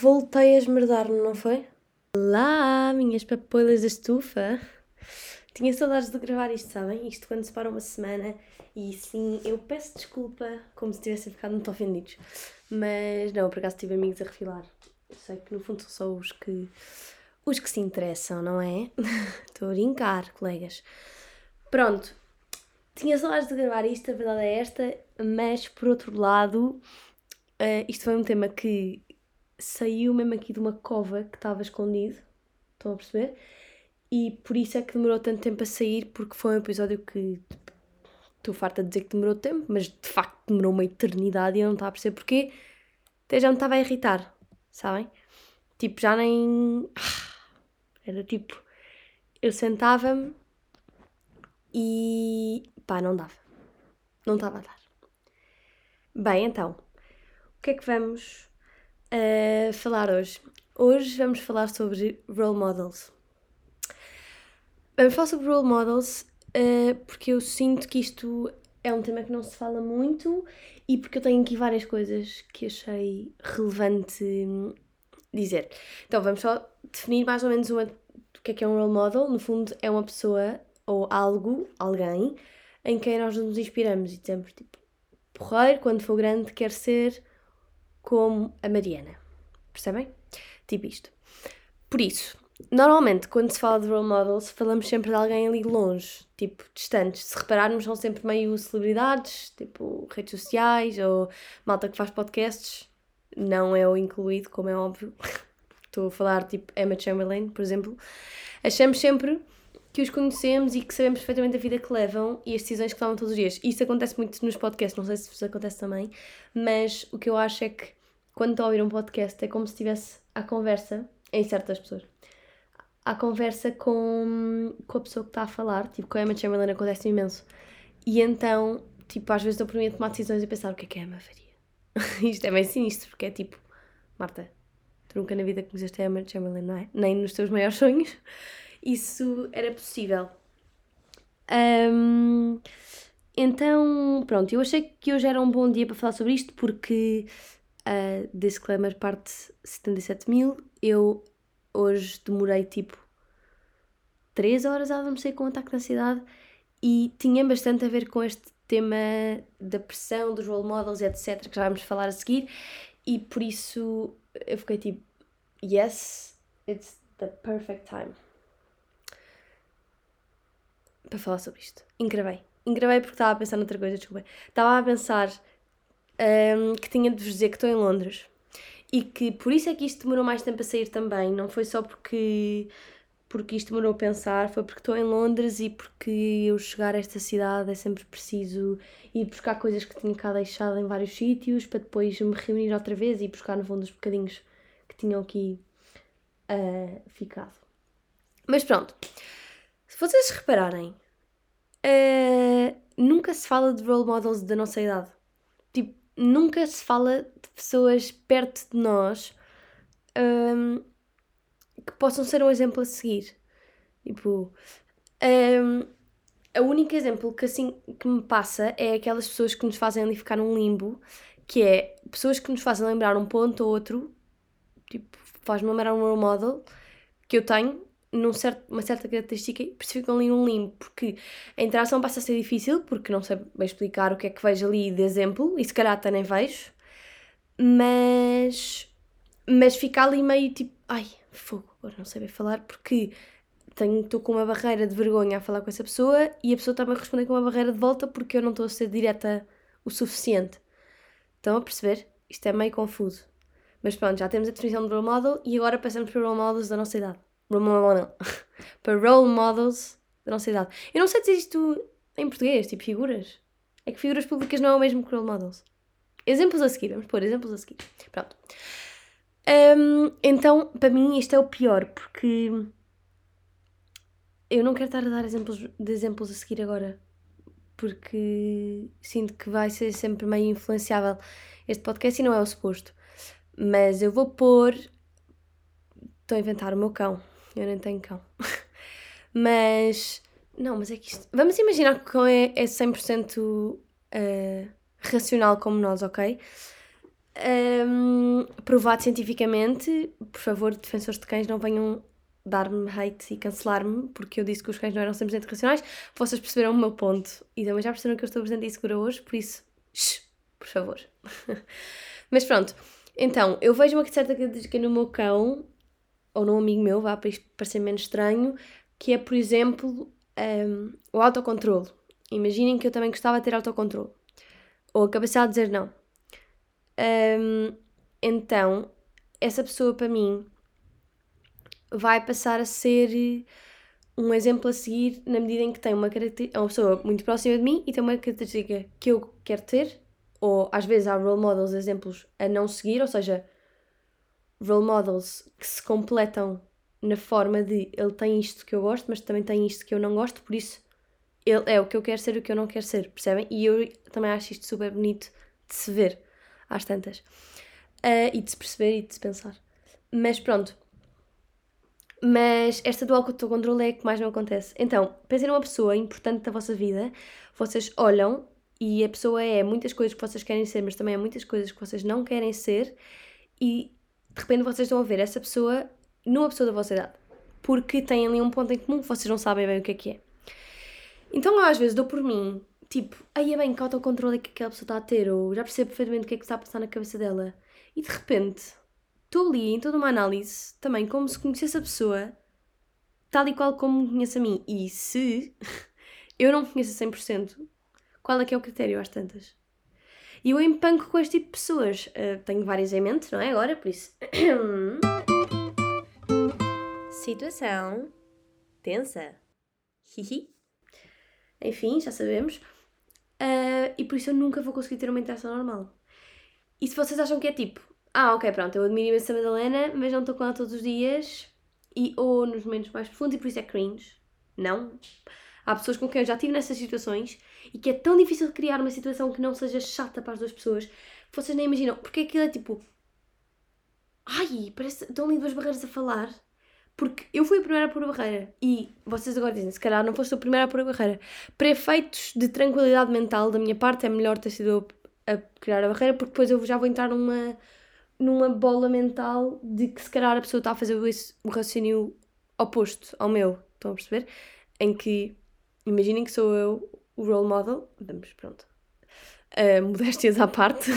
voltei a esmerdar-me, não foi? Olá, minhas papoilas da estufa! Tinha saudades de gravar isto, sabem? Isto quando se para uma semana e sim, eu peço desculpa como se tivessem ficado muito ofendidos. Mas não, por acaso tive amigos a refilar. Eu sei que no fundo são só os que, os que se interessam, não é? Estou a brincar, colegas. Pronto, tinha saudades de gravar isto, a verdade é esta, mas por outro lado, uh, isto foi um tema que saiu mesmo aqui de uma cova que estava escondido, estão a perceber? E por isso é que demorou tanto tempo a sair, porque foi um episódio que estou farta de dizer que demorou tempo, mas de facto demorou uma eternidade e eu não estava a perceber porquê. Até já me estava a irritar, sabem? Tipo, já nem. Era tipo. Eu sentava-me e. pá, não dava. Não estava a dar. Bem, então. O que é que vamos uh, falar hoje? Hoje vamos falar sobre role models. Vamos falar sobre role models uh, porque eu sinto que isto é um tema que não se fala muito e porque eu tenho aqui várias coisas que achei relevante dizer. Então vamos só definir mais ou menos uma, o que é que é um role model. No fundo, é uma pessoa ou algo, alguém, em quem nós nos inspiramos e dizemos tipo, porreiro, quando for grande, quer ser como a Mariana. Percebem? Tipo isto. Por isso, Normalmente, quando se fala de role models, falamos sempre de alguém ali longe, tipo, distantes. Se repararmos, são sempre meio celebridades, tipo, redes sociais ou malta que faz podcasts. Não é o incluído, como é óbvio. Estou a falar, tipo, Emma Chamberlain, por exemplo. Achamos sempre que os conhecemos e que sabemos perfeitamente a vida que levam e as decisões que tomam todos os dias. Isso acontece muito nos podcasts, não sei se vos acontece também, mas o que eu acho é que quando estou a ouvir um podcast é como se estivesse à conversa em certas pessoas à conversa com, com a pessoa que está a falar, tipo, com a Emma Chamberlain acontece imenso. E então, tipo, às vezes estou por mim a tomar decisões e pensar o que é que a Emma faria. Isto é bem sinistro, porque é tipo, Marta, tu nunca na vida conheceste a Emma Chamberlain, não é? Nem nos teus maiores sonhos. Isso era possível. Um, então, pronto, eu achei que hoje era um bom dia para falar sobre isto porque, uh, disclaimer, parte 77 mil, eu hoje demorei tipo 3 horas a adormecer com um ataque de ansiedade e tinha bastante a ver com este tema da pressão, dos role models, etc., que já vamos falar a seguir, e por isso eu fiquei tipo, yes, it's the perfect time para falar sobre isto. Engravei. Engravei porque estava a pensar noutra coisa, desculpa. Estava a pensar um, que tinha de vos dizer que estou em Londres e que por isso é que isto demorou mais tempo a sair também. Não foi só porque, porque isto demorou a pensar, foi porque estou em Londres e porque eu chegar a esta cidade é sempre preciso ir buscar coisas que tinha cá deixado em vários sítios para depois me reunir outra vez e buscar no fundo os bocadinhos que tinham aqui uh, ficado. Mas pronto, se vocês repararem, uh, nunca se fala de role models da nossa idade. Tipo, nunca se fala pessoas perto de nós um, que possam ser um exemplo a seguir. Tipo, um, o único exemplo que assim que me passa é aquelas pessoas que nos fazem ali ficar num limbo, que é pessoas que nos fazem lembrar um ponto ou outro, tipo, faz-me lembrar um role model que eu tenho num certo, uma certa característica e ficam ali num limbo, porque a interação passa a ser difícil, porque não sei bem explicar o que é que vejo ali de exemplo, e se calhar até nem vejo, mas, mas fica ali meio tipo, ai, fogo, agora não sei bem falar, porque estou com uma barreira de vergonha a falar com essa pessoa e a pessoa está-me a responder com uma barreira de volta porque eu não estou a ser direta o suficiente. Estão a perceber? Isto é meio confuso. Mas pronto, já temos a definição de role model e agora passamos para role models da nossa idade. Para role models da nossa idade. Eu não sei dizer isto em português, tipo figuras. É que figuras públicas não é o mesmo que role models. Exemplos a seguir, vamos pôr exemplos a seguir. Pronto. Um, então, para mim, isto é o pior, porque eu não quero estar a dar exemplos de exemplos a seguir agora, porque sinto que vai ser sempre meio influenciável este podcast e não é o suposto. Mas eu vou pôr. Estou a inventar o meu cão. Eu nem tenho cão. mas. Não, mas é que isto. Vamos imaginar que o cão é, é 100% uh, racional como nós, ok? um, provado cientificamente. Por favor, defensores de cães, não venham dar-me hate e cancelar-me, porque eu disse que os cães não eram 100% racionais. Vocês perceberam o meu ponto e também já perceberam que eu estou bastante insegura hoje, por isso, shh, por favor. Mas pronto, então, eu vejo uma certa característica no meu cão, ou num amigo meu, vá para isto parecer menos estranho, que é, por exemplo, um, o autocontrole. Imaginem que eu também gostava de ter autocontrole. Ou a capacidade de dizer não. Um, então, essa pessoa para mim vai passar a ser um exemplo a seguir na medida em que tem uma característica, é uma pessoa muito próxima de mim e tem uma característica que eu quero ter, ou às vezes há role models, exemplos a não seguir, ou seja, role models que se completam na forma de ele tem isto que eu gosto, mas também tem isto que eu não gosto, por isso ele é o que eu quero ser e o que eu não quero ser, percebem? E eu também acho isto super bonito de se ver às tantas. Uh, e de se perceber e de se pensar. Mas pronto. Mas esta do autocontrole é a que mais me acontece. Então, pensem numa pessoa importante da vossa vida, vocês olham e a pessoa é muitas coisas que vocês querem ser, mas também é muitas coisas que vocês não querem ser, e de repente vocês estão a ver essa pessoa numa pessoa da vossa idade, porque têm ali um ponto em comum que vocês não sabem bem o que é que é. Então eu às vezes dou por mim, tipo, aí é bem que autocontrole é que aquela pessoa está a ter, ou já percebo perfeitamente o que é que está a passar na cabeça dela. E de repente, estou ali em toda uma análise, também como se conhecesse a pessoa, tal e qual como me conhece a mim. E se eu não me conheço a 100%, qual é que é o critério às tantas? E eu empanco com este tipo de pessoas. Uh, tenho várias em mente, não é? Agora, por isso. Situação tensa. Hihi. Enfim, já sabemos. Uh, e por isso eu nunca vou conseguir ter uma interação normal. E se vocês acham que é tipo, ah, ok, pronto, eu admiro imenso a Madalena, mas não estou com ela todos os dias, e, ou nos momentos mais profundos, e por isso é cringe. Não. Há pessoas com quem eu já tive nessas situações e que é tão difícil criar uma situação que não seja chata para as duas pessoas que vocês nem imaginam. Porque aquilo é tipo. Ai, parece. Estão ali duas barreiras a falar. Porque eu fui a primeira a pôr a barreira e vocês agora dizem, se calhar não foste a primeira a pôr a barreira. Para efeitos de tranquilidade mental da minha parte, é melhor ter sido a criar a barreira, porque depois eu já vou entrar numa, numa bola mental de que se calhar a pessoa está a fazer o raciocínio oposto ao meu. Estão a perceber? Em que, imaginem que sou eu o role model, vamos, pronto. Uh, modéstias à parte,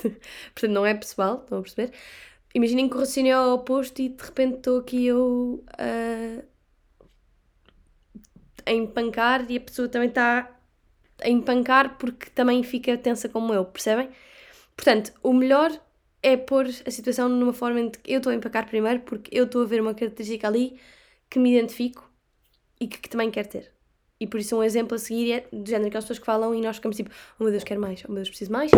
portanto não é pessoal, estão a perceber? imaginem que o raciocínio é oposto e de repente estou aqui eu uh, a empancar e a pessoa também está a empancar porque também fica tensa como eu, percebem? Portanto, o melhor é pôr a situação numa forma em que eu estou a empancar primeiro porque eu estou a ver uma característica ali que me identifico e que, que também quero ter. E por isso um exemplo a seguir é do género aquelas pessoas que falam e nós ficamos tipo, oh meu Deus, quero mais, oh meu Deus, preciso mais.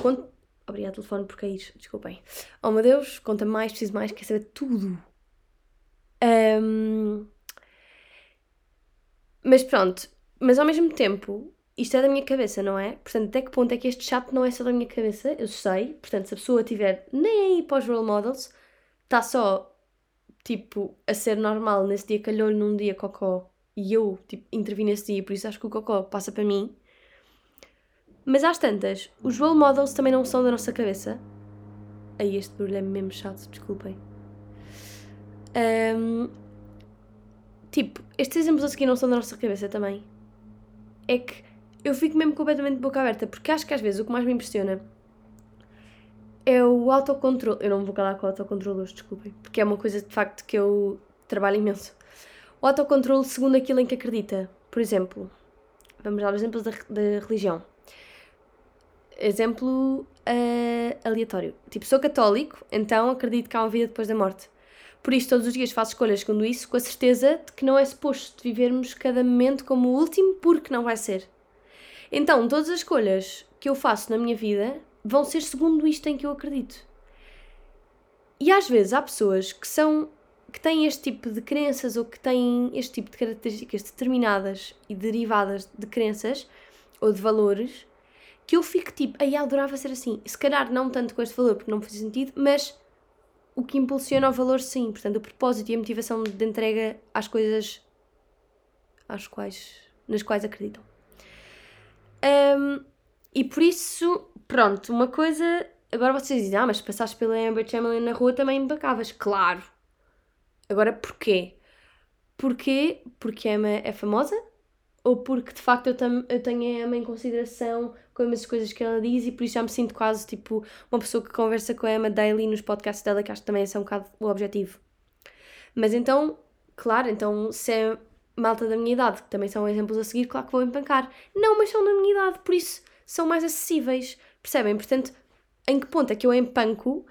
Quando Obrigado, telefone, por cair. Desculpem. Oh meu Deus, conta mais, preciso mais, quer saber tudo. Um... Mas pronto, mas ao mesmo tempo, isto é da minha cabeça, não é? Portanto, até que ponto é que este chato não é só da minha cabeça? Eu sei. Portanto, se a pessoa tiver nem para os role models, está só, tipo, a ser normal nesse dia calhou-lhe num dia cocó e eu, tipo, intervi nesse dia, por isso acho que o cocó passa para mim mas às tantas, os role models também não são da nossa cabeça. Aí este barulho é mesmo chato, desculpem. Um, tipo, estes exemplos a seguir não são da nossa cabeça também. É que eu fico mesmo completamente de boca aberta, porque acho que às vezes o que mais me impressiona é o autocontrole. Eu não vou calar com autocontrole hoje, desculpem, porque é uma coisa de facto que eu trabalho imenso. O autocontrole segundo aquilo em que acredita. Por exemplo, vamos dar exemplos da, da religião. Exemplo uh, aleatório. Tipo, sou católico, então acredito que há uma vida depois da morte. Por isso, todos os dias faço escolhas segundo isso, com a certeza de que não é suposto vivermos cada momento como o último, porque não vai ser. Então, todas as escolhas que eu faço na minha vida vão ser segundo isto em que eu acredito. E às vezes há pessoas que são que têm este tipo de crenças ou que têm este tipo de características determinadas e derivadas de crenças ou de valores que eu fico tipo, aí adorava ser assim. Se calhar não tanto com este valor, porque não faz sentido, mas o que impulsiona o valor, sim. Portanto, o propósito e a motivação de entrega às coisas às quais, nas quais acreditam. Um, e por isso, pronto, uma coisa agora vocês dizem, ah, mas se passaste pela Amber Chamberlain na rua também embacavas. Claro. Agora porquê? Porquê? Porque a Emma é famosa? Ou porque de facto eu, eu tenho a Emma em consideração com as coisas que ela diz e por isso já me sinto quase tipo uma pessoa que conversa com a Emma daily nos podcasts dela, que acho que também esse é um bocado o objetivo. Mas então, claro, então se é malta da minha idade, que também são exemplos a seguir, claro que vou empancar. Não, mas são da minha idade, por isso são mais acessíveis. Percebem? Portanto, em que ponto é que eu empanco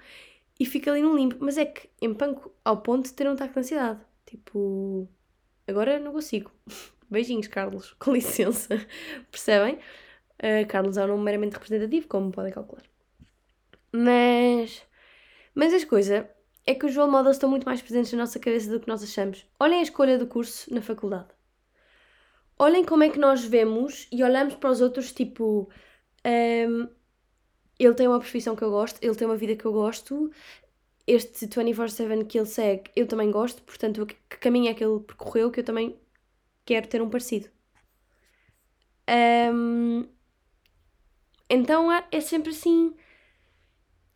e fico ali no limpo? Mas é que empanco ao ponto de ter um ataque de ansiedade. Tipo, agora não consigo. Beijinhos, Carlos, com licença. Percebem? Uh, Carlos é um nome meramente representativo, como podem calcular. Mas, mas as coisas é que os role models estão muito mais presentes na nossa cabeça do que nós achamos. Olhem a escolha do curso na faculdade. Olhem como é que nós vemos e olhamos para os outros, tipo, um, ele tem uma profissão que eu gosto, ele tem uma vida que eu gosto, este 24-7 que ele segue, eu também gosto, portanto, que caminho é que ele percorreu que eu também quero ter um parecido. Um, então é, é sempre assim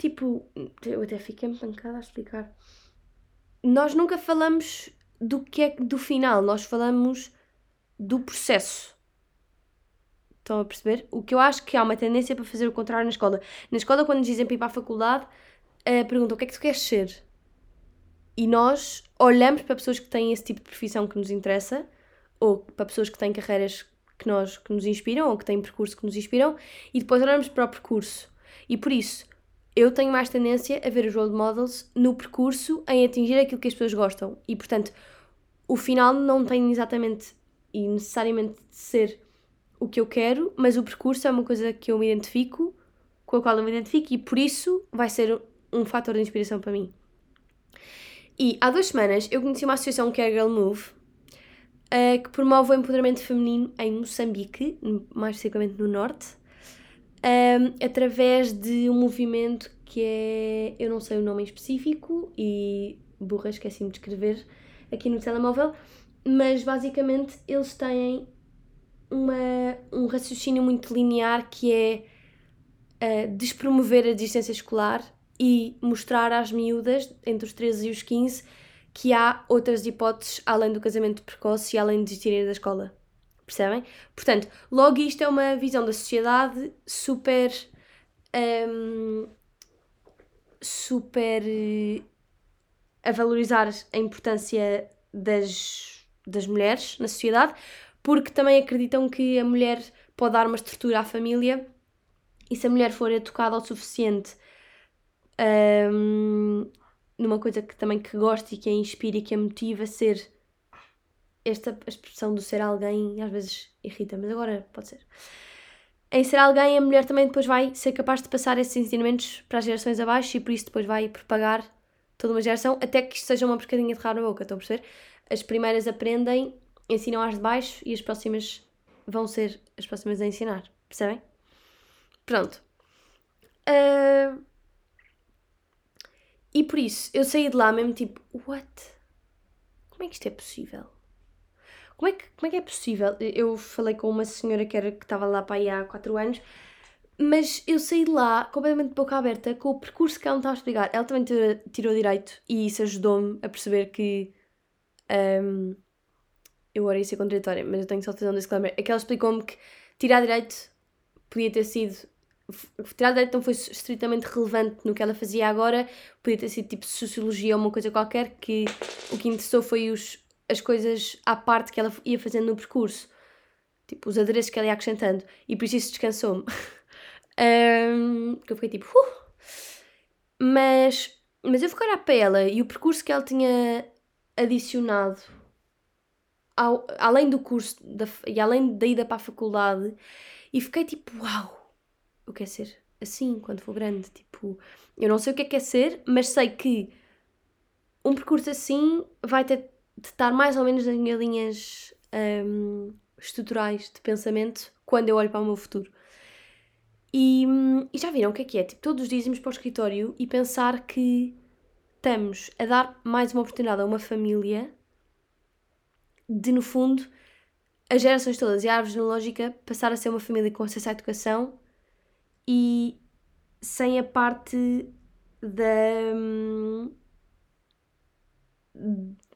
Tipo, eu até fiquei empancada a explicar. Nós nunca falamos do que é do final, nós falamos do processo. Estão a perceber? O que eu acho que há uma tendência para fazer o contrário na escola. Na escola, quando nos dizem para ir para a faculdade, uh, perguntam o que é que tu queres ser? E nós olhamos para pessoas que têm esse tipo de profissão que nos interessa, ou para pessoas que têm carreiras que, nós, que nos inspiram, ou que têm percurso que nos inspiram, e depois olhamos para o percurso. E por isso, eu tenho mais tendência a ver os role models no percurso em atingir aquilo que as pessoas gostam. E, portanto, o final não tem exatamente e necessariamente de ser o que eu quero, mas o percurso é uma coisa que eu me identifico, com a qual eu me identifico, e por isso vai ser um fator de inspiração para mim. E há duas semanas eu conheci uma associação que é a Girl Move, uh, que promove o empoderamento feminino em Moçambique, mais especificamente no Norte um, através de um movimento que é. Eu não sei o nome em específico e burra, esqueci-me de escrever aqui no telemóvel, mas basicamente eles têm uma, um raciocínio muito linear que é uh, despromover a distância escolar e mostrar às miúdas, entre os 13 e os 15, que há outras hipóteses além do casamento precoce e além de desistirem da escola. Percebem? Portanto, logo isto é uma visão da sociedade super. Um, super. Uh, a valorizar a importância das, das mulheres na sociedade, porque também acreditam que a mulher pode dar uma estrutura à família e se a mulher for educada o suficiente um, numa coisa que também que gosta e que a inspira e que a motiva a ser esta expressão do ser alguém às vezes irrita, mas agora pode ser. Em ser alguém, a mulher também depois vai ser capaz de passar esses ensinamentos para as gerações abaixo e por isso depois vai propagar toda uma geração até que isto seja uma porcadinha de raro na boca, estão a perceber? As primeiras aprendem, ensinam as de baixo e as próximas vão ser as próximas a ensinar, percebem? Pronto. Uh... E por isso, eu saí de lá mesmo tipo, what? Como é que isto é possível? Como é que, como é, que é possível? Eu falei com uma senhora que, era, que estava lá para aí há 4 anos, mas eu saí de lá completamente de boca aberta com o percurso que ela me estava a explicar. Ela também tirou direito e isso ajudou-me a perceber que. Um, eu agora ia ser contraditória, mas eu tenho só de fazer um disclaimer. É que ela explicou-me que tirar direito podia ter sido. Tirar direito não foi estritamente relevante no que ela fazia agora, podia ter sido tipo sociologia ou uma coisa qualquer, que o que interessou foi os, as coisas à parte que ela ia fazendo no percurso. Tipo, os adereços que ela ia acrescentando. E por isso isso descansou-me. um, que eu fiquei tipo... Uh! Mas, mas eu fiquei a para ela e o percurso que ela tinha adicionado ao, além do curso da, e além da ida para a faculdade e fiquei tipo, uau, eu quero ser assim quando for grande. Tipo, eu não sei o que é que é ser, mas sei que um percurso assim vai ter de estar mais ou menos nas minhas linhas um, estruturais de pensamento quando eu olho para o meu futuro. E, e, já viram o que é que é? Tipo, todos os dias irmos para o escritório e pensar que estamos a dar mais uma oportunidade a uma família de, no fundo, as gerações todas e a árvore genealógica passar a ser uma família com acesso à educação e sem a parte da,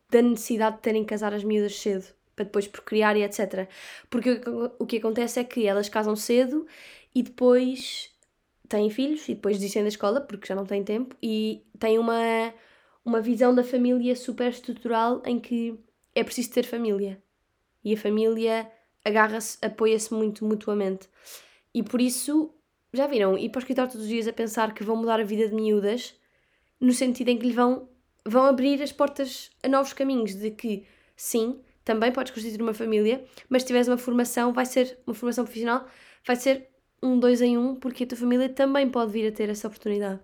da necessidade de terem que casar as miúdas cedo para depois procriar e etc. Porque o que acontece é que elas casam cedo e depois têm filhos e depois desistem da escola porque já não têm tempo e têm uma, uma visão da família super estrutural em que é preciso ter família e a família agarra-se, apoia-se muito mutuamente. E por isso, já viram, ir para o escritório todos os dias a pensar que vão mudar a vida de miúdas, no sentido em que lhe vão, vão abrir as portas a novos caminhos, de que sim, também podes constituir uma família, mas se tiveres uma formação, vai ser uma formação profissional, vai ser um dois em um, porque a tua família também pode vir a ter essa oportunidade.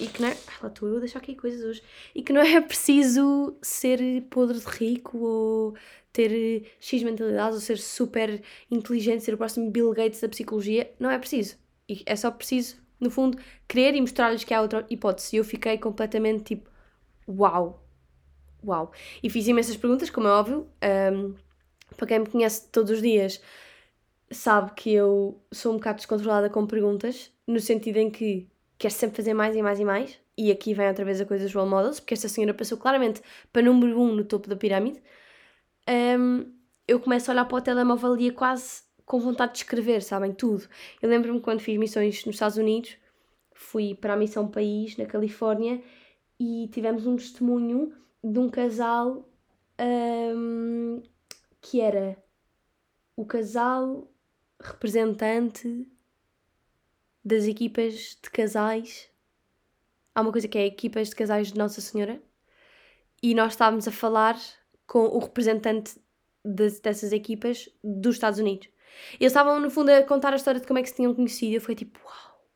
E que não é. Lá estou eu a deixar aqui coisas hoje. E que não é preciso ser podre de rico ou ter X mentalidades ou ser super inteligente, ser o próximo Bill Gates da psicologia. Não é preciso. E é só preciso, no fundo, querer e mostrar-lhes que há outra hipótese. E eu fiquei completamente tipo, uau, uau. E fiz imensas perguntas, como é óbvio. Um, para quem me conhece todos os dias, sabe que eu sou um bocado descontrolada com perguntas, no sentido em que quero sempre fazer mais e mais e mais. E aqui vem outra vez a coisa dos role models, porque esta senhora passou claramente para número um no topo da pirâmide. Um, eu começo a olhar para o telemóvel e ia quase com vontade de escrever, sabem? Tudo. Eu lembro-me quando fiz missões nos Estados Unidos, fui para a Missão País, na Califórnia, e tivemos um testemunho de um casal um, que era o casal representante das equipas de casais. Há uma coisa que é equipas de casais de Nossa Senhora. E nós estávamos a falar com o representante de, dessas equipas dos Estados Unidos. Eles estavam, no fundo, a contar a história de como é que se tinham conhecido. Eu fui tipo, uau,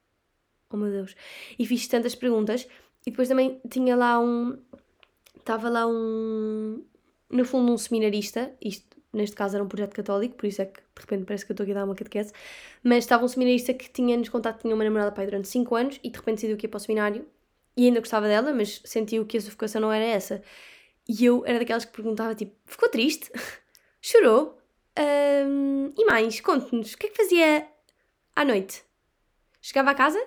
oh meu Deus. E fiz tantas perguntas. E depois também tinha lá um, estava lá um, no fundo, um seminarista, isto neste caso era um projeto católico, por isso é que de repente parece que eu estou aqui a dar uma catequese, mas estava um seminarista que tinha-nos contado que tinha uma namorada pai durante 5 anos e de repente decidiu que ia para o seminário e ainda gostava dela, mas sentiu que a sua vocação não era essa. E eu era daquelas que perguntava tipo, ficou triste? Chorou? Um, e mais, conte-nos, o que é que fazia à noite? Chegava a casa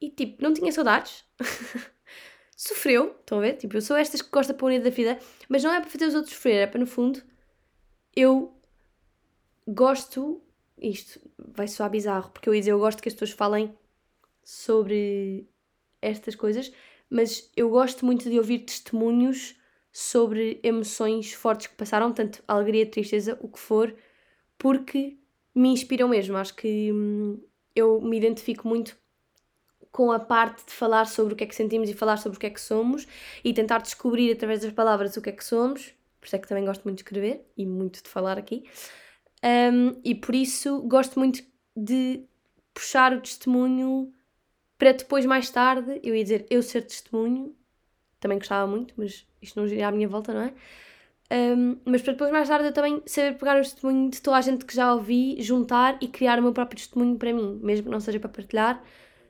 e tipo, não tinha saudades? sofreu, estão a ver? Tipo, eu sou estas que gosta para unir da vida, mas não é para fazer os outros sofrer, é para no fundo eu gosto, isto vai soar bizarro, porque eu ia dizer, eu gosto que as pessoas falem sobre estas coisas, mas eu gosto muito de ouvir testemunhos sobre emoções fortes que passaram, tanto alegria, tristeza, o que for, porque me inspiram mesmo. Acho que hum, eu me identifico muito com a parte de falar sobre o que é que sentimos e falar sobre o que é que somos e tentar descobrir através das palavras o que é que somos. Por isso é que também gosto muito de escrever e muito de falar aqui. Um, e por isso gosto muito de puxar o testemunho para depois, mais tarde, eu ia dizer eu ser testemunho, também gostava muito, mas isto não gira à minha volta, não é? Um, mas para depois, mais tarde, eu também saber pegar o testemunho de toda a gente que já ouvi, juntar e criar o meu próprio testemunho para mim, mesmo que não seja para partilhar,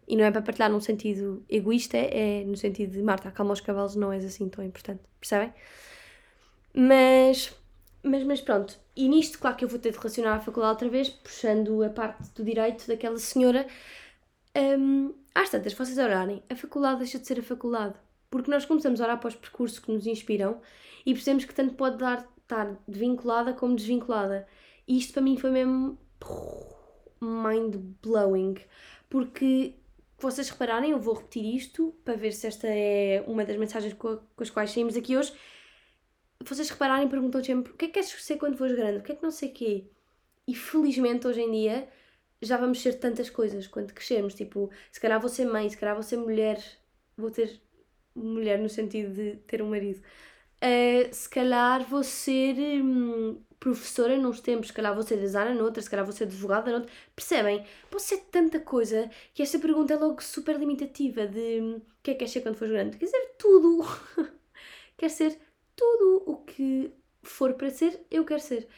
e não é para partilhar num sentido egoísta, é no sentido de Marta, acalma os cavalos, não és assim tão importante, percebem? Mas, mas, mas pronto, e nisto, claro que eu vou ter de relacionar a faculdade outra vez, puxando a parte do direito daquela senhora. Um, às tantas, vocês orarem, a faculdade deixa de ser a faculdade. Porque nós começamos a orar para os percursos que nos inspiram e percebemos que tanto pode dar, estar vinculada como desvinculada. E isto para mim foi mesmo mind blowing. Porque vocês repararem, eu vou repetir isto para ver se esta é uma das mensagens com, as quais saímos aqui hoje. Vocês repararem, perguntam sempre o que é que queres ser quando fores grande? O que é que não sei quê? E felizmente hoje em dia já vamos ser tantas coisas quando crescermos. Tipo, se calhar vou ser mãe, se calhar vou ser mulher, vou ter mulher no sentido de ter um marido. Uh, se calhar vou ser hum, professora nos tempos, se calhar vou ser designer noutras, se calhar vou ser advogada noutra. Percebem? Pode ser tanta coisa que esta pergunta é logo super limitativa de o que é que queres ser quando fores grande? Quer dizer, tudo. quer ser tudo o que for para ser, eu quero ser.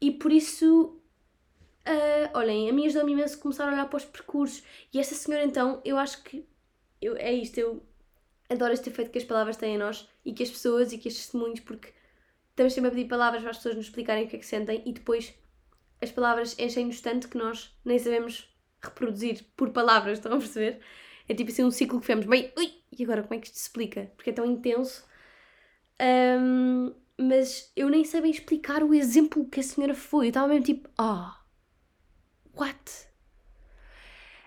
E por isso, uh, olhem, a mim ajudou-me imenso começar a olhar para os percursos. E esta senhora, então, eu acho que eu, é isto, eu adoro este efeito que as palavras têm em nós e que as pessoas e que estes testemunhos, porque estamos sempre a pedir palavras para as pessoas nos explicarem o que é que sentem e depois as palavras enchem-nos tanto que nós nem sabemos reproduzir por palavras, estão a perceber? É tipo assim um ciclo que fizemos, bem, ui, e agora como é que isto se explica? Porque é tão intenso. Um, mas eu nem sei bem explicar o exemplo que a senhora foi. Eu estava mesmo tipo, ah, oh, what?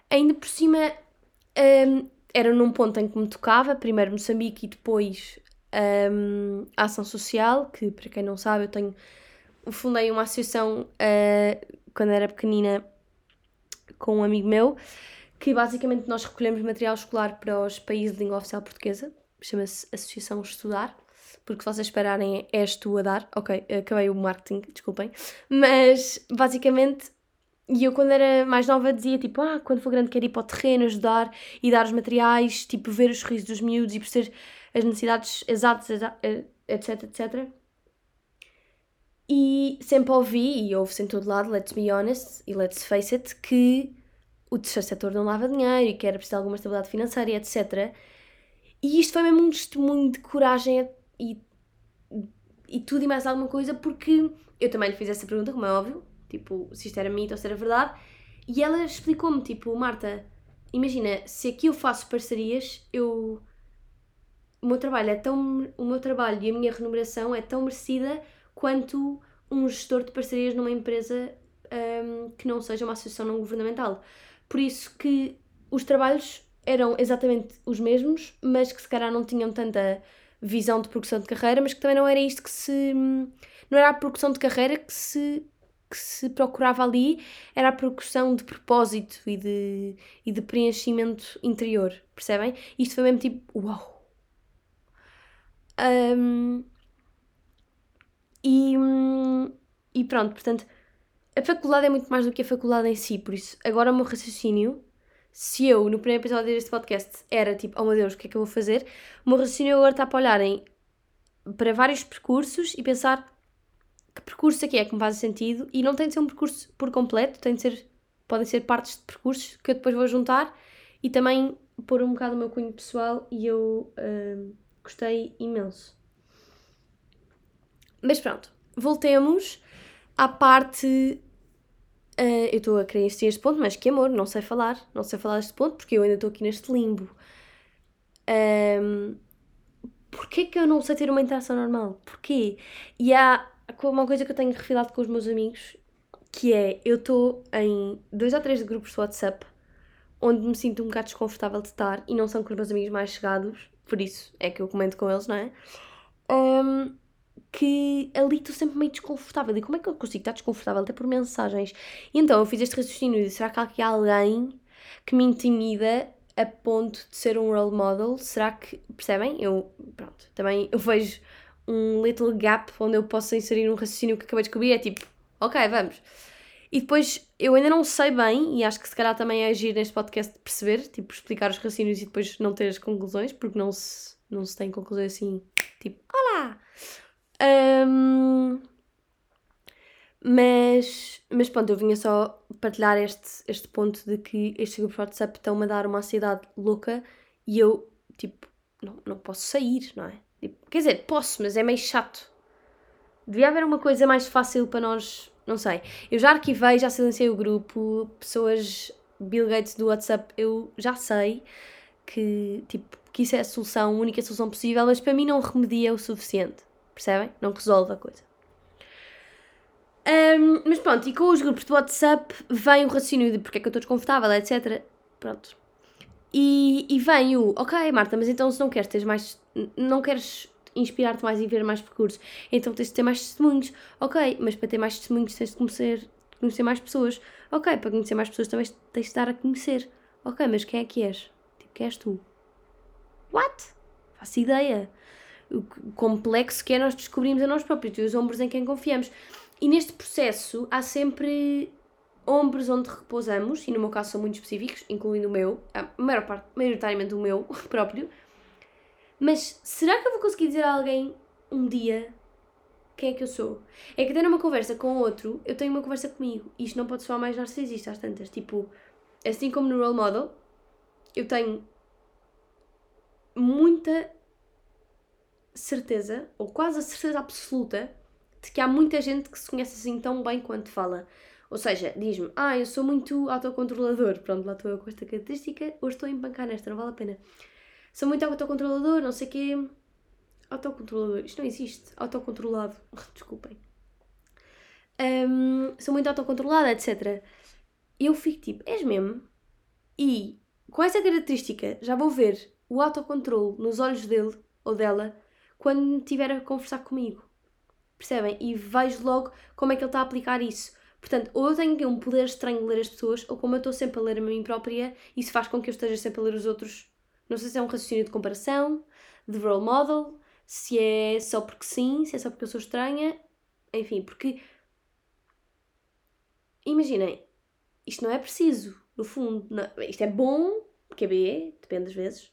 Ainda por cima, um, era num ponto em que me tocava, primeiro Moçambique e depois um, a ação social, que para quem não sabe, eu tenho fundei uma associação uh, quando era pequenina com um amigo meu, que basicamente nós recolhemos material escolar para os países de língua oficial portuguesa, chama-se Associação Estudar, porque vocês esperarem és tu a dar, ok, acabei o marketing, desculpem, mas basicamente e eu, quando era mais nova, dizia tipo: Ah, quando for grande, quero ir para o terreno, ajudar e dar os materiais, tipo, ver os sorrisos dos miúdos e perceber as necessidades exatas, etc, etc. E sempre ouvi, e ouve-se em todo lado, let's be honest e let's face it, que o terceiro setor não lava dinheiro e que era preciso alguma estabilidade financeira, etc. E isto foi mesmo um testemunho de coragem e, e tudo e mais alguma coisa, porque eu também lhe fiz essa pergunta, como é óbvio, tipo, se isto era mito ou se era verdade. E ela explicou-me, tipo, Marta, imagina, se aqui eu faço parcerias, eu... O meu trabalho é tão... O meu trabalho e a minha remuneração é tão merecida quanto um gestor de parcerias numa empresa um, que não seja uma associação não governamental. Por isso que os trabalhos eram exatamente os mesmos, mas que se calhar não tinham tanta visão de progressão de carreira, mas que também não era isto que se... Não era a progressão de carreira que se que se procurava ali era a percussão de propósito e de, e de preenchimento interior, percebem? Isto foi mesmo tipo, uau! Um, e, e pronto, portanto, a faculdade é muito mais do que a faculdade em si, por isso, agora o meu raciocínio, se eu no primeiro episódio deste podcast era tipo, oh meu Deus, o que é que eu vou fazer? O meu raciocínio agora está para olharem para vários percursos e pensar que percurso aqui é que me faz sentido e não tem de ser um percurso por completo, tem de ser, podem ser partes de percursos que eu depois vou juntar e também pôr um bocado o meu cunho pessoal e eu uh, gostei imenso. Mas pronto, voltemos à parte. Uh, eu estou a querer insistir este ponto, mas que amor, não sei falar, não sei falar deste ponto porque eu ainda estou aqui neste limbo. Um, Porquê que eu não sei ter uma interação normal? Porquê? E há uma coisa que eu tenho refilado com os meus amigos, que é, eu estou em dois ou três grupos de WhatsApp onde me sinto um bocado desconfortável de estar e não são com os meus amigos mais chegados, por isso é que eu comento com eles, não é? Um, que ali estou sempre meio desconfortável. E como é que eu consigo estar desconfortável até por mensagens? E então eu fiz este raciocínio e disse, será que há aqui alguém que me intimida a ponto de ser um role model? Será que, percebem? Eu, pronto, também eu vejo um little gap onde eu possa inserir um raciocínio que acabei de descobrir, é tipo, ok, vamos. E depois eu ainda não sei bem, e acho que se calhar também é agir neste podcast de perceber, tipo, explicar os raciocínios e depois não ter as conclusões, porque não se, não se tem conclusões assim, tipo, olá! Um, mas, mas pronto, eu vinha só partilhar este, este ponto de que estes grupos de WhatsApp estão-me a dar uma ansiedade louca e eu, tipo, não, não posso sair, não é? Tipo, quer dizer, posso, mas é meio chato. Devia haver uma coisa mais fácil para nós, não sei. Eu já arquivei, já silenciei o grupo, pessoas Bill Gates do WhatsApp, eu já sei que, tipo, que isso é a solução, a única solução possível, mas para mim não remedia o suficiente. Percebem? Não resolve a coisa. Um, mas pronto, e com os grupos de WhatsApp vem o raciocínio de porque é que eu estou desconfortável, etc. Pronto. E, e vem o, ok, Marta, mas então se não queres ter mais. Não queres inspirar-te mais e ver mais percursos, então tens de ter mais testemunhos. Ok, mas para ter mais testemunhos tens de conhecer, conhecer mais pessoas. Ok, para conhecer mais pessoas também tens de dar a conhecer. Ok, mas quem é que és? Tipo, quem és tu? What? Faço ideia. Complexo que é nós descobrimos a nós próprios e os ombros em quem confiamos. E neste processo há sempre ombros onde repousamos, e no meu caso são muito específicos, incluindo o meu, a maior parte, maioritariamente o meu próprio. Mas será que eu vou conseguir dizer a alguém um dia quem é que eu sou? É que tendo uma conversa com outro, eu tenho uma conversa comigo. Isto não pode soar mais narcisista às tantas. Tipo, assim como no role model, eu tenho muita certeza, ou quase a certeza absoluta, de que há muita gente que se conhece assim tão bem quanto fala Ou seja, diz-me, ah, eu sou muito autocontrolador. Pronto, lá estou eu com esta característica, hoje estou a empancar nesta, não vale a pena. Sou muito autocontrolador, não sei o quê. Autocontrolador, isto não existe. Autocontrolado, desculpem. Um, sou muito autocontrolada, etc. Eu fico tipo, és mesmo? E com essa característica já vou ver o autocontrole nos olhos dele ou dela quando estiver a conversar comigo. Percebem? E vejo logo como é que ele está a aplicar isso. Portanto, ou eu tenho um poder estranho de ler as pessoas, ou como eu estou sempre a ler a mim própria, isso faz com que eu esteja sempre a ler os outros. Não sei se é um raciocínio de comparação, de role model, se é só porque sim, se é só porque eu sou estranha. Enfim, porque. Imaginem, isto não é preciso, no fundo. Não, isto é bom, porque é B, depende das vezes,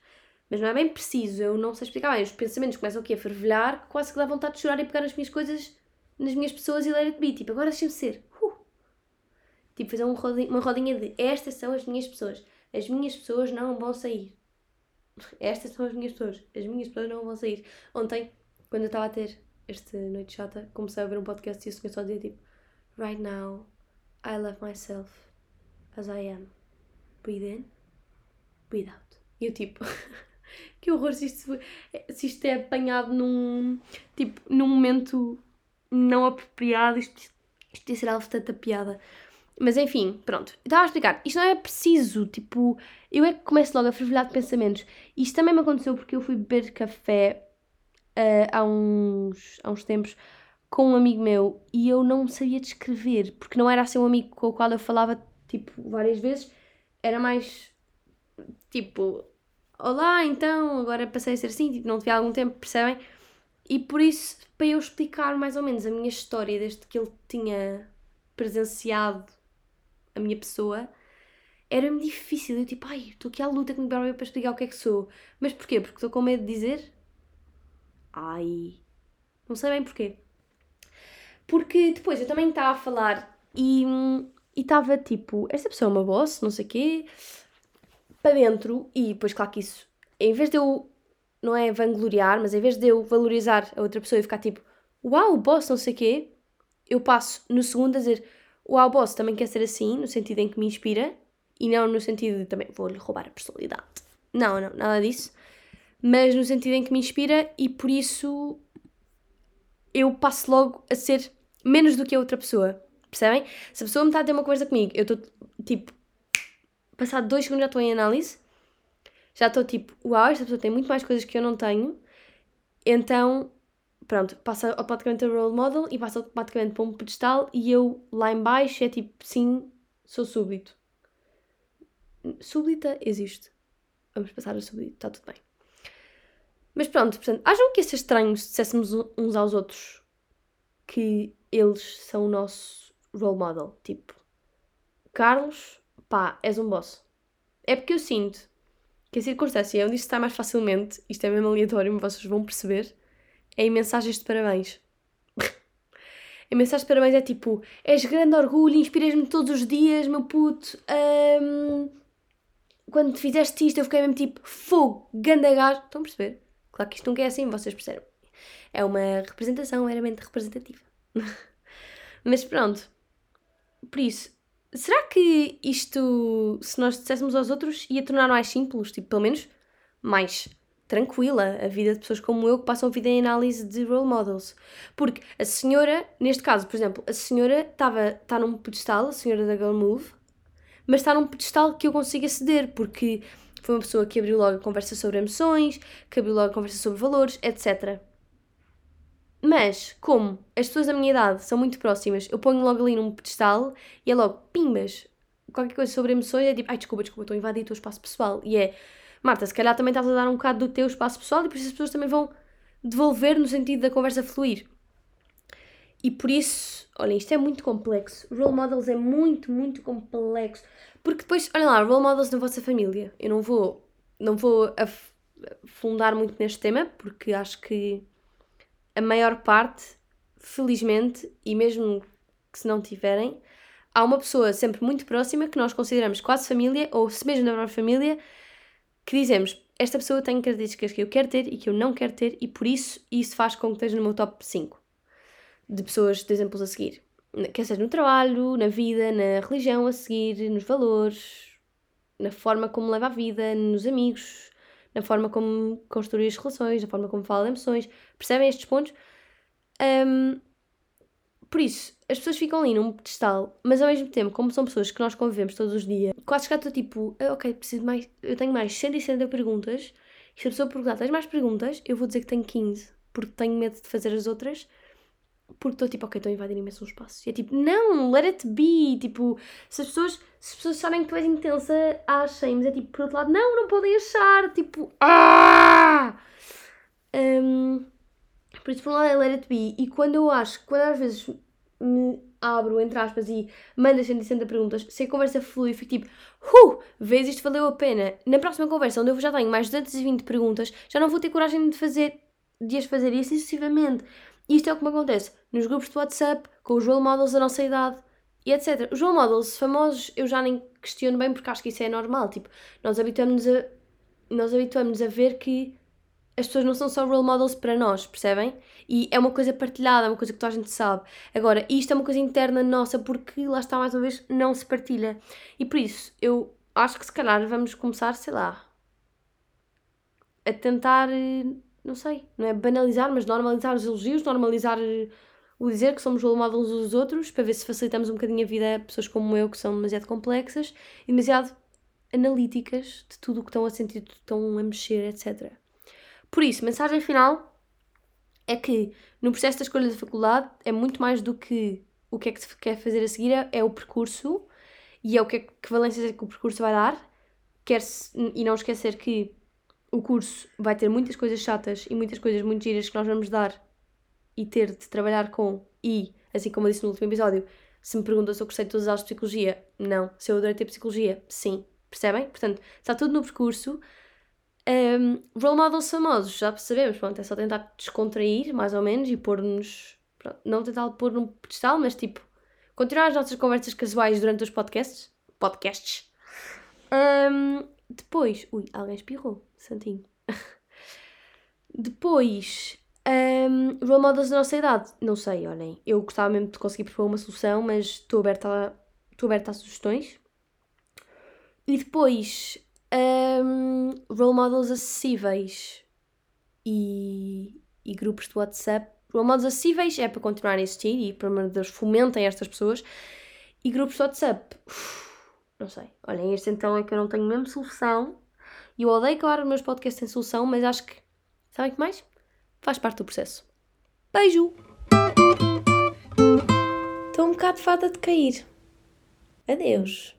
mas não é bem preciso. Eu não sei explicar bem. Os pensamentos começam aqui a fervilhar, quase que dá vontade de chorar e pegar nas minhas coisas, nas minhas pessoas e ler it be. Tipo, agora deixem-me ser. Tipo, fazer um rodinha, uma rodinha de estas são as minhas pessoas. As minhas pessoas não vão sair. Estas são as minhas pessoas. As minhas pessoas não vão sair. Ontem, quando eu estava a ter esta noite chata, comecei a ver um podcast e o senhor só dizia tipo Right now, I love myself as I am. Breathe in, breathe out. E eu tipo, que horror se isto, se isto é apanhado num, tipo, num momento não apropriado, isto, isto ia ser algo de tanta piada. Mas enfim, pronto. Estava a explicar. Isto não é preciso. Tipo, eu é que começo logo a fervilhar de pensamentos. Isto também me aconteceu porque eu fui beber café uh, há, uns, há uns tempos com um amigo meu e eu não sabia descrever. Porque não era assim um amigo com o qual eu falava, tipo, várias vezes. Era mais, tipo, olá, então, agora passei a ser assim. Tipo, não tive algum tempo, percebem? E por isso, para eu explicar mais ou menos a minha história desde que ele tinha presenciado a minha pessoa, era-me difícil. Eu tipo, ai, estou aqui à luta com o para explicar o que é que sou. Mas porquê? Porque estou com medo de dizer? Ai, não sei bem porquê. Porque depois eu também estava a falar e estava tipo, esta pessoa é uma boss, não sei o quê, para dentro, e depois, claro que isso, em vez de eu, não é vangloriar, mas em vez de eu valorizar a outra pessoa e ficar tipo, uau, boss, não sei o quê, eu passo no segundo a dizer, Ao Boss também quer ser assim, no sentido em que me inspira, e não no sentido de também vou-lhe roubar a personalidade. Não, não, nada disso. Mas no sentido em que me inspira e por isso eu passo logo a ser menos do que a outra pessoa. Percebem? Se a pessoa me está a ter uma conversa comigo, eu estou tipo, passado dois segundos já estou em análise, já estou tipo, uau, esta pessoa tem muito mais coisas que eu não tenho, então pronto, passa automaticamente a role model e passa automaticamente para um pedestal e eu lá em baixo é tipo, sim, sou súbdito. Súbdita existe. Vamos passar a súbdito, está tudo bem. Mas pronto, portanto, acham que ia ser estranho se disséssemos uns aos outros que eles são o nosso role model? Tipo, Carlos, pá, és um boss. É porque eu sinto que a circunstância onde isto está mais facilmente, isto é mesmo aleatório, vocês vão perceber, é em mensagens de parabéns. em mensagens de parabéns é tipo: és grande orgulho, inspiras-me todos os dias, meu puto. Um, quando te fizeste isto, eu fiquei mesmo tipo: fogo, ganda gás. Estão a perceber? Claro que isto nunca é assim, vocês percebem. É uma representação meramente representativa. Mas pronto. Por isso, será que isto, se nós disséssemos aos outros, ia tornar mais simples? Tipo, pelo menos mais tranquila a vida de pessoas como eu que passam a vida em análise de role models. Porque a senhora, neste caso, por exemplo, a senhora estava está num pedestal, a senhora da Girl Move, mas está num pedestal que eu consigo aceder, porque foi uma pessoa que abriu logo a conversa sobre emoções, que abriu logo a conversa sobre valores, etc. Mas, como as pessoas da minha idade são muito próximas, eu ponho logo ali num pedestal e é logo, pimbas, qualquer coisa sobre emoções é tipo, ai desculpa, desculpa, estou a invadir o teu espaço pessoal. E é, Marta, se calhar também estás a dar um bocado do teu espaço pessoal e por isso as pessoas também vão devolver no sentido da conversa fluir. E por isso, olhem, isto é muito complexo. Role models é muito, muito complexo. Porque depois, olhem lá, role models na vossa família. Eu não vou, não vou afundar muito neste tema, porque acho que a maior parte, felizmente, e mesmo que se não tiverem, há uma pessoa sempre muito próxima que nós consideramos quase família, ou se mesmo não é família, que dizemos esta pessoa tem características que eu quero ter e que eu não quero ter, e por isso isso faz com que esteja no meu top 5 de pessoas, de exemplos a seguir. quer seja no trabalho, na vida, na religião a seguir, nos valores, na forma como leva a vida, nos amigos, na forma como construir as relações, na forma como fala emoções. Percebem estes pontos? Um, por isso, as pessoas ficam ali num pedestal, mas ao mesmo tempo, como são pessoas que nós convivemos todos os dias, quase que estou tipo, ah, ok, preciso mais, eu tenho mais 160 perguntas, e se a pessoa perguntar, tens mais perguntas? Eu vou dizer que tenho 15, porque tenho medo de fazer as outras, porque estou tipo, ok, estou a invadir imenso um espaço. E é tipo, não, let it be. Tipo, se as pessoas, se as pessoas sabem que tu és intensa, achem, mas é tipo, por outro lado, não, não podem achar. Tipo, ah! Um, por isso, por um lado, é let it be. E quando eu acho, quando às vezes me abro, entre aspas, e mando 160 perguntas, se a conversa flui, fico tipo, uh, vês, isto valeu a pena. Na próxima conversa, onde eu já tenho mais de 220 perguntas, já não vou ter coragem de fazer, de as fazer, e assim sucessivamente. Isto é o que me acontece nos grupos de WhatsApp, com os role models da nossa idade e etc. Os role models famosos eu já nem questiono bem porque acho que isso é normal. Tipo, nós habituamos a, nós habituamos a ver que as pessoas não são só role models para nós, percebem? E é uma coisa partilhada, é uma coisa que toda a gente sabe. Agora, isto é uma coisa interna nossa porque lá está mais uma vez, não se partilha. E por isso, eu acho que se calhar vamos começar, sei lá, a tentar eh, não sei, não é banalizar, mas normalizar os elogios, normalizar eh, o dizer que somos models uns dos outros, para ver se facilitamos um bocadinho a vida a pessoas como eu, que são demasiado complexas e demasiado analíticas de tudo o que estão a sentir, tudo que estão a mexer, etc. Por isso, mensagem final é que no processo da escolha da faculdade é muito mais do que o que é que se quer fazer a seguir, é o percurso e é o que, é, que valências é que o percurso vai dar. Quer e não esquecer que o curso vai ter muitas coisas chatas e muitas coisas muito giras que nós vamos dar e ter de trabalhar com. E, assim como eu disse no último episódio, se me perguntam se eu gostei de todas as aulas de psicologia, não. Se eu adorei ter psicologia, sim. Percebem? Portanto, está tudo no percurso. Um, role models famosos, já sabemos, pronto, é só tentar descontrair, mais ou menos, e pôr-nos. Não tentar pôr num pedestal, mas tipo, continuar as nossas conversas casuais durante os podcasts. Podcasts. Um, depois. Ui, alguém espirrou. Santinho. Depois, um, role models da nossa idade. Não sei, olhem. Eu gostava mesmo de conseguir propor uma solução, mas estou aberta a, estou aberta a sugestões. E depois, um, role models acessíveis e, e grupos de WhatsApp. Role models acessíveis é para continuar a existir e, amor de Deus, fomentem estas pessoas. E grupos de WhatsApp, uf, não sei. Olhem, este então é que eu não tenho mesmo solução e eu odeio acabar os meus podcasts sem solução, mas acho que. Sabem que mais? Faz parte do processo. Beijo! Estou um bocado fada de cair. Adeus.